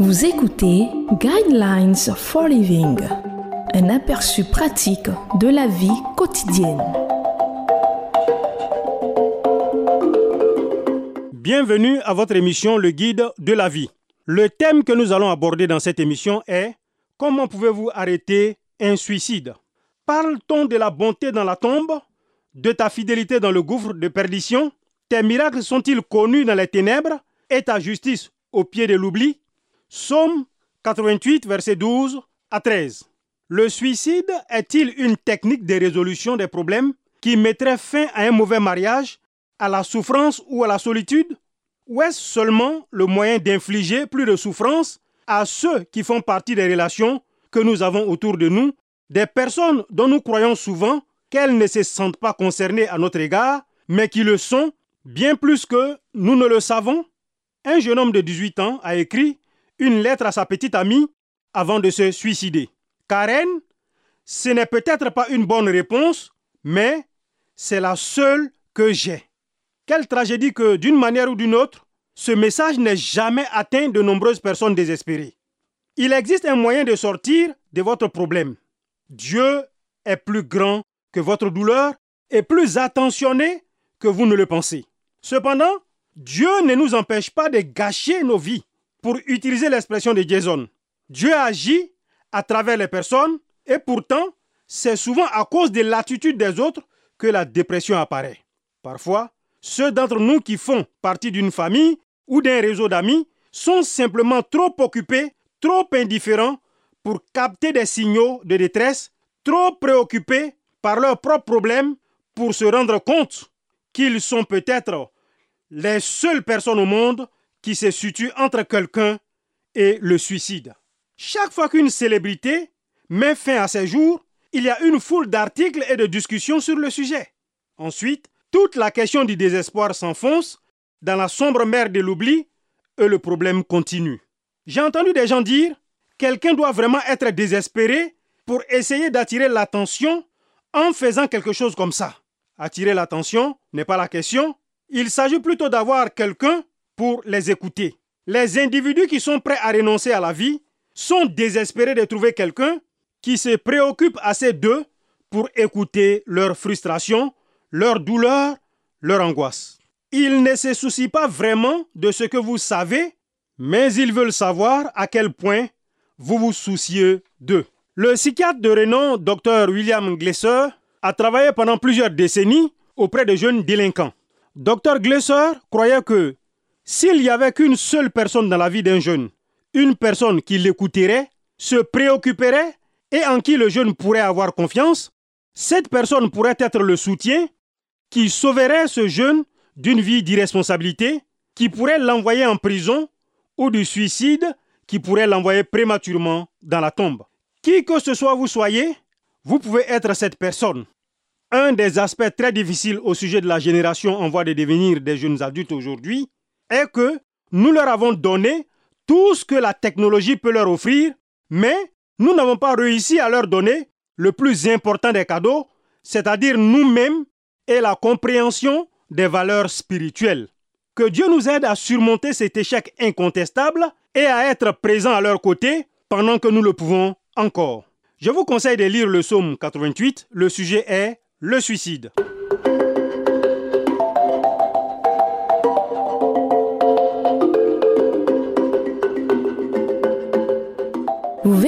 Vous écoutez Guidelines for Living, un aperçu pratique de la vie quotidienne. Bienvenue à votre émission Le Guide de la vie. Le thème que nous allons aborder dans cette émission est Comment pouvez-vous arrêter un suicide? Parle-t-on de la bonté dans la tombe De ta fidélité dans le gouffre de perdition? Tes miracles sont-ils connus dans les ténèbres? Et ta justice au pied de l'oubli? Somme 88, verset 12 à 13. Le suicide est-il une technique de résolution des problèmes qui mettrait fin à un mauvais mariage, à la souffrance ou à la solitude? Ou est-ce seulement le moyen d'infliger plus de souffrance à ceux qui font partie des relations que nous avons autour de nous, des personnes dont nous croyons souvent qu'elles ne se sentent pas concernées à notre égard, mais qui le sont bien plus que nous ne le savons? Un jeune homme de 18 ans a écrit une lettre à sa petite amie avant de se suicider. Karen, ce n'est peut-être pas une bonne réponse, mais c'est la seule que j'ai. Quelle tragédie que, d'une manière ou d'une autre, ce message n'ait jamais atteint de nombreuses personnes désespérées. Il existe un moyen de sortir de votre problème. Dieu est plus grand que votre douleur et plus attentionné que vous ne le pensez. Cependant, Dieu ne nous empêche pas de gâcher nos vies pour utiliser l'expression de Jason. Dieu agit à travers les personnes et pourtant, c'est souvent à cause de l'attitude des autres que la dépression apparaît. Parfois, ceux d'entre nous qui font partie d'une famille ou d'un réseau d'amis sont simplement trop occupés, trop indifférents pour capter des signaux de détresse, trop préoccupés par leurs propres problèmes pour se rendre compte qu'ils sont peut-être les seules personnes au monde qui se situe entre quelqu'un et le suicide. Chaque fois qu'une célébrité met fin à ses jours, il y a une foule d'articles et de discussions sur le sujet. Ensuite, toute la question du désespoir s'enfonce dans la sombre mer de l'oubli et le problème continue. J'ai entendu des gens dire quelqu'un doit vraiment être désespéré pour essayer d'attirer l'attention en faisant quelque chose comme ça. Attirer l'attention n'est pas la question. Il s'agit plutôt d'avoir quelqu'un pour les écouter. Les individus qui sont prêts à renoncer à la vie sont désespérés de trouver quelqu'un qui se préoccupe assez d'eux pour écouter leurs frustrations, leurs douleurs, leurs angoisses. Ils ne se soucient pas vraiment de ce que vous savez, mais ils veulent savoir à quel point vous vous souciez d'eux. Le psychiatre de renom Dr William Glesser a travaillé pendant plusieurs décennies auprès de jeunes délinquants. Dr Glesser croyait que s'il n'y avait qu'une seule personne dans la vie d'un jeune, une personne qui l'écouterait, se préoccuperait et en qui le jeune pourrait avoir confiance, cette personne pourrait être le soutien qui sauverait ce jeune d'une vie d'irresponsabilité, qui pourrait l'envoyer en prison ou du suicide qui pourrait l'envoyer prématurément dans la tombe. Qui que ce soit vous soyez, vous pouvez être cette personne. Un des aspects très difficiles au sujet de la génération en voie de devenir des jeunes adultes aujourd'hui, est que nous leur avons donné tout ce que la technologie peut leur offrir, mais nous n'avons pas réussi à leur donner le plus important des cadeaux, c'est-à-dire nous-mêmes et la compréhension des valeurs spirituelles. Que Dieu nous aide à surmonter cet échec incontestable et à être présent à leur côté pendant que nous le pouvons encore. Je vous conseille de lire le psaume 88. Le sujet est le suicide.